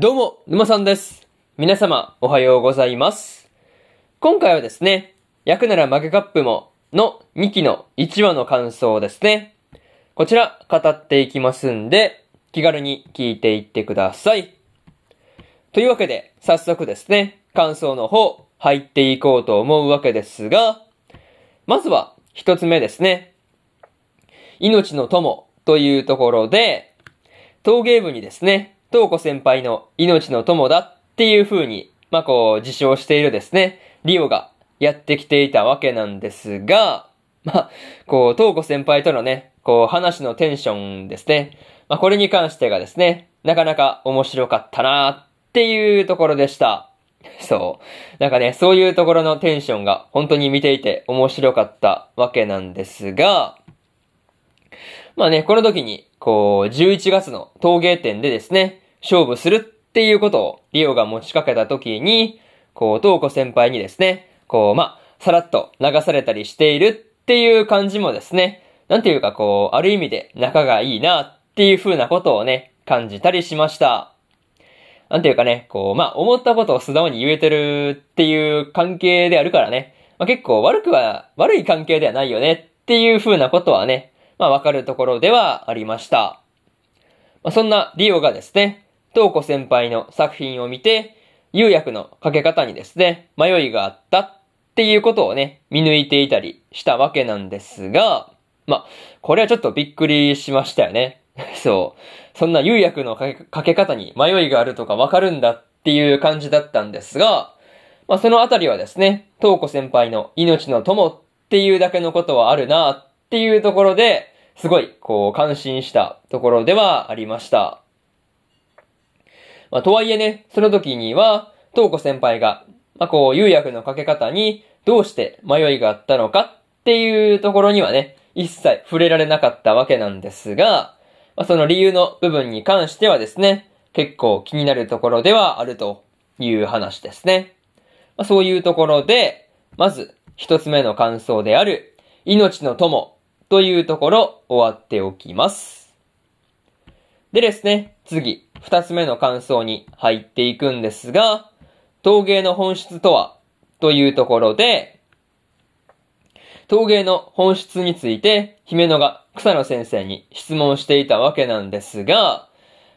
どうも、沼さんです。皆様、おはようございます。今回はですね、焼くなら負けカップもの2期の1話の感想ですね。こちら、語っていきますんで、気軽に聞いていってください。というわけで、早速ですね、感想の方、入っていこうと思うわけですが、まずは、一つ目ですね。命の友というところで、陶芸部にですね、東子先輩の命の友だっていう風に、まあ、こう、自称しているですね、リオがやってきていたわけなんですが、まあ、こう、東子先輩とのね、こう、話のテンションですね。まあ、これに関してがですね、なかなか面白かったなっていうところでした。そう。なんかね、そういうところのテンションが本当に見ていて面白かったわけなんですが、まあね、この時に、こう、11月の陶芸展でですね、勝負するっていうことをリオが持ちかけた時に、こう、東子先輩にですね、こう、まあ、さらっと流されたりしているっていう感じもですね、なんていうかこう、ある意味で仲がいいなっていう風なことをね、感じたりしました。なんていうかね、こう、まあ、思ったことを素直に言えてるっていう関係であるからね、まあ、結構悪くは、悪い関係ではないよねっていう風なことはね、まあ、わかるところではありました。まあ、そんなリオがですね、東子先輩の作品を見て、釉薬のかけ方にですね、迷いがあったっていうことをね、見抜いていたりしたわけなんですが、まあ、これはちょっとびっくりしましたよね。そう。そんな釉薬のかけ方に迷いがあるとかわかるんだっていう感じだったんですが、まあそのあたりはですね、東子先輩の命の友っていうだけのことはあるなっていうところで、すごい、こう、感心したところではありました。まあとはいえね、その時には、東子先輩が、まあこう、釉薬のかけ方にどうして迷いがあったのかっていうところにはね、一切触れられなかったわけなんですが、まあ、その理由の部分に関してはですね、結構気になるところではあるという話ですね。まあ、そういうところで、まず一つ目の感想である、命の友というところ終わっておきます。でですね、次、二つ目の感想に入っていくんですが、陶芸の本質とはというところで、陶芸の本質について、姫野が草野先生に質問していたわけなんですが、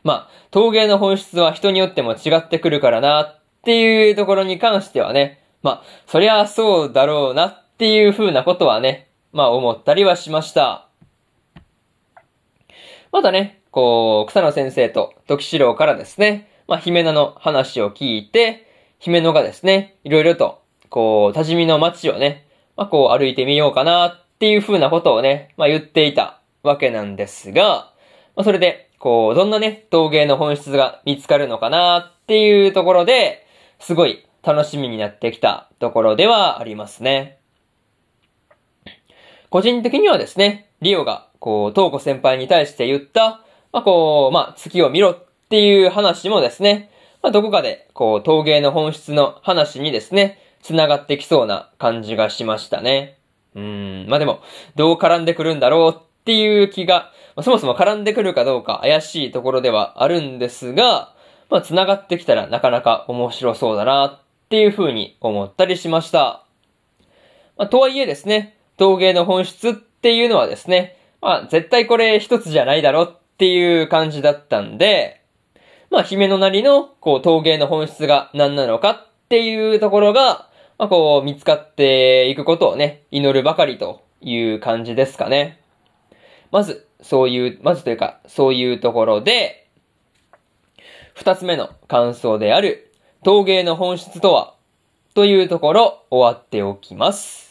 まあ、陶芸の本質は人によっても違ってくるからなっていうところに関してはね、まあ、そりゃそうだろうなっていう風なことはね、まあ思ったりはしました。またね、こう、草野先生と時四郎からですね、まあ、姫野の話を聞いて、姫野がですね、いろいろと、こう、多治見の街をね、まあ、こう歩いてみようかなっていう風なことをね、まあ、言っていたわけなんですが、まあ、それで、こう、どんなね、陶芸の本質が見つかるのかなっていうところで、すごい楽しみになってきたところではありますね。個人的にはですね、リオが、こう、東子先輩に対して言った、まあ、こう、まあ、月を見ろっていう話もですね、まあ、どこかで、こう、陶芸の本質の話にですね、繋がってきそうな感じがしましたね。うん、まあ、でも、どう絡んでくるんだろうっていう気が、まあ、そもそも絡んでくるかどうか怪しいところではあるんですが、まあ、繋がってきたらなかなか面白そうだなっていう風に思ったりしました。まあ、とはいえですね、陶芸の本質っていうのはですね、まあ、絶対これ一つじゃないだろっていう感じだったんで、まあ、姫のなりの、こう、陶芸の本質が何なのかっていうところが、まあ、こう、見つかっていくことをね、祈るばかりという感じですかね。まず、そういう、まずというか、そういうところで、二つ目の感想である、陶芸の本質とは、というところ、終わっておきます。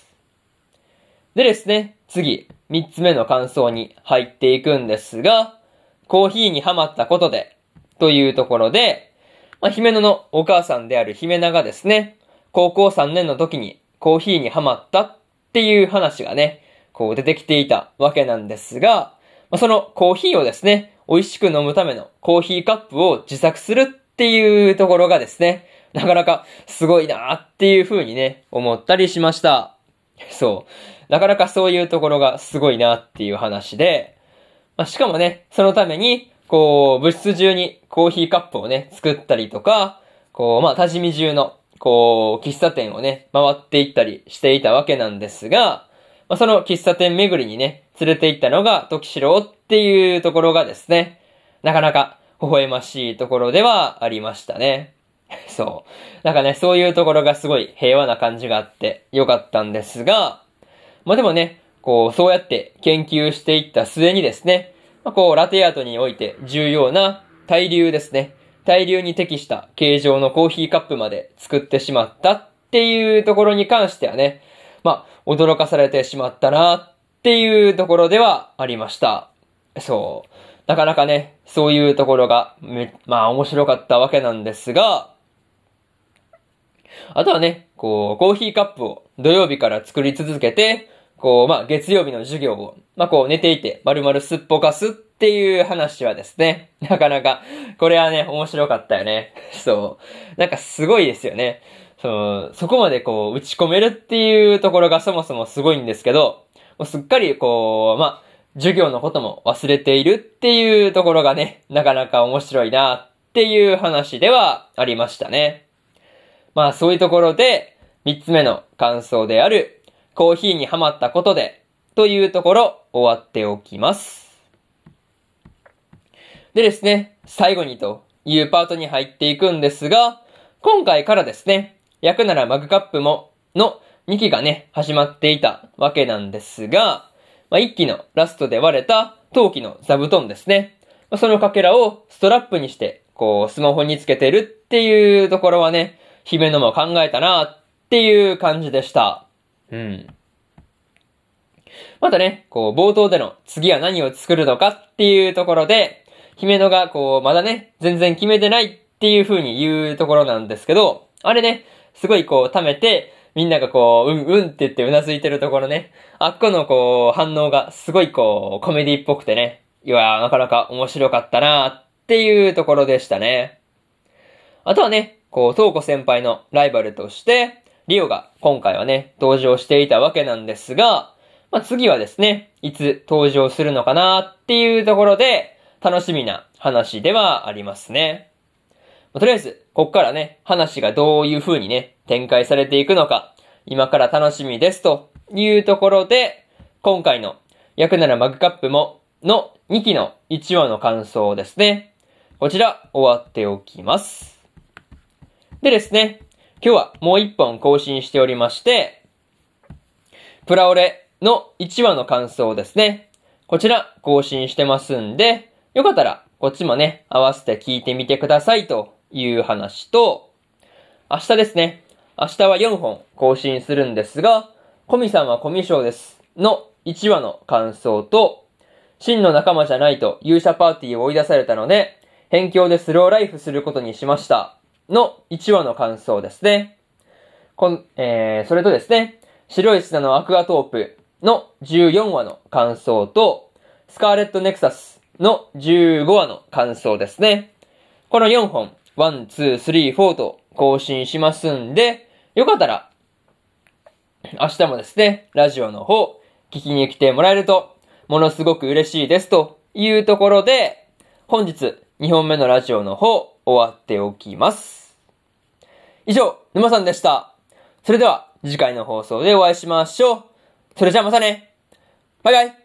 でですね、次、三つ目の感想に入っていくんですが、コーヒーにハマったことで、というところで、まあ、姫野のお母さんである姫名がですね、高校3年の時にコーヒーにハマったっていう話がね、こう出てきていたわけなんですが、まあ、そのコーヒーをですね、美味しく飲むためのコーヒーカップを自作するっていうところがですね、なかなかすごいなっていう風にね、思ったりしました。そう。なかなかそういうところがすごいなっていう話で、まあ、しかもね、そのためにこう、物質中にコーヒーカップをね、作ったりとか、こう、まあ、多治見中の、こう、喫茶店をね、回っていったりしていたわけなんですが、まあ、その喫茶店巡りにね、連れて行ったのが時四郎っていうところがですね、なかなか微笑ましいところではありましたね。そう。なんかね、そういうところがすごい平和な感じがあってよかったんですが、まあでもね、こう、そうやって研究していった末にですね、まあ、こう、ラテアートにおいて重要な対流ですね。対流に適した形状のコーヒーカップまで作ってしまったっていうところに関してはね、まあ、驚かされてしまったなっていうところではありました。そう。なかなかね、そういうところが、まあ面白かったわけなんですが、あとはね、こう、コーヒーカップを土曜日から作り続けて、こう、まあ、月曜日の授業を、まあ、こう、寝ていて、丸々すっぽかすっていう話はですね、なかなか、これはね、面白かったよね。そう。なんかすごいですよね。その、そこまでこう、打ち込めるっていうところがそもそもすごいんですけど、もうすっかりこう、まあ、授業のことも忘れているっていうところがね、なかなか面白いなっていう話ではありましたね。まあそういうところで、三つ目の感想である、コーヒーにハマったことで、というところ終わっておきます。でですね、最後にというパートに入っていくんですが、今回からですね、焼くならマグカップもの2期がね、始まっていたわけなんですが、まあ、1期のラストで割れた陶器の座布団ですね。そのかけらをストラップにして、こう、スマホにつけてるっていうところはね、姫野も考えたなっていう感じでした。うん。またね、こう、冒頭での次は何を作るのかっていうところで、姫野がこう、まだね、全然決めてないっていう風に言うところなんですけど、あれね、すごいこう、溜めて、みんながこう、うんうんって言ってうなずいてるところね。あっこのこう、反応がすごいこう、コメディっぽくてね。いやなかなか面白かったなーっていうところでしたね。あとはね、こう、東子先輩のライバルとして、リオが今回はね、登場していたわけなんですが、まあ、次はですね、いつ登場するのかなっていうところで、楽しみな話ではありますね。とりあえず、こっからね、話がどういう風にね、展開されていくのか、今から楽しみですというところで、今回の焼くならマグカップもの2期の1話の感想ですね。こちら終わっておきます。でですね、今日はもう1本更新しておりまして、プラオレの1話の感想ですね。こちら更新してますんで、よかったらこっちもね、合わせて聞いてみてくださいという話と、明日ですね。明日は4本更新するんですが、コミさんはコミュ障です。の1話の感想と、真の仲間じゃないと勇者パーティーを追い出されたので、辺境でスローライフすることにしました。の1話の感想ですね。こん、えー、それとですね、白い砂のアクアトープの14話の感想と、スカーレットネクサスの15話の感想ですね。この4本 one、two、three、four と更新しますんで、よかったら、明日もですね、ラジオの方、聞きに来てもらえると、ものすごく嬉しいですというところで、本日2本目のラジオの方、終わっておきます。以上、沼さんでした。それでは、次回の放送でお会いしましょう。それじゃあまたね。バイバイ。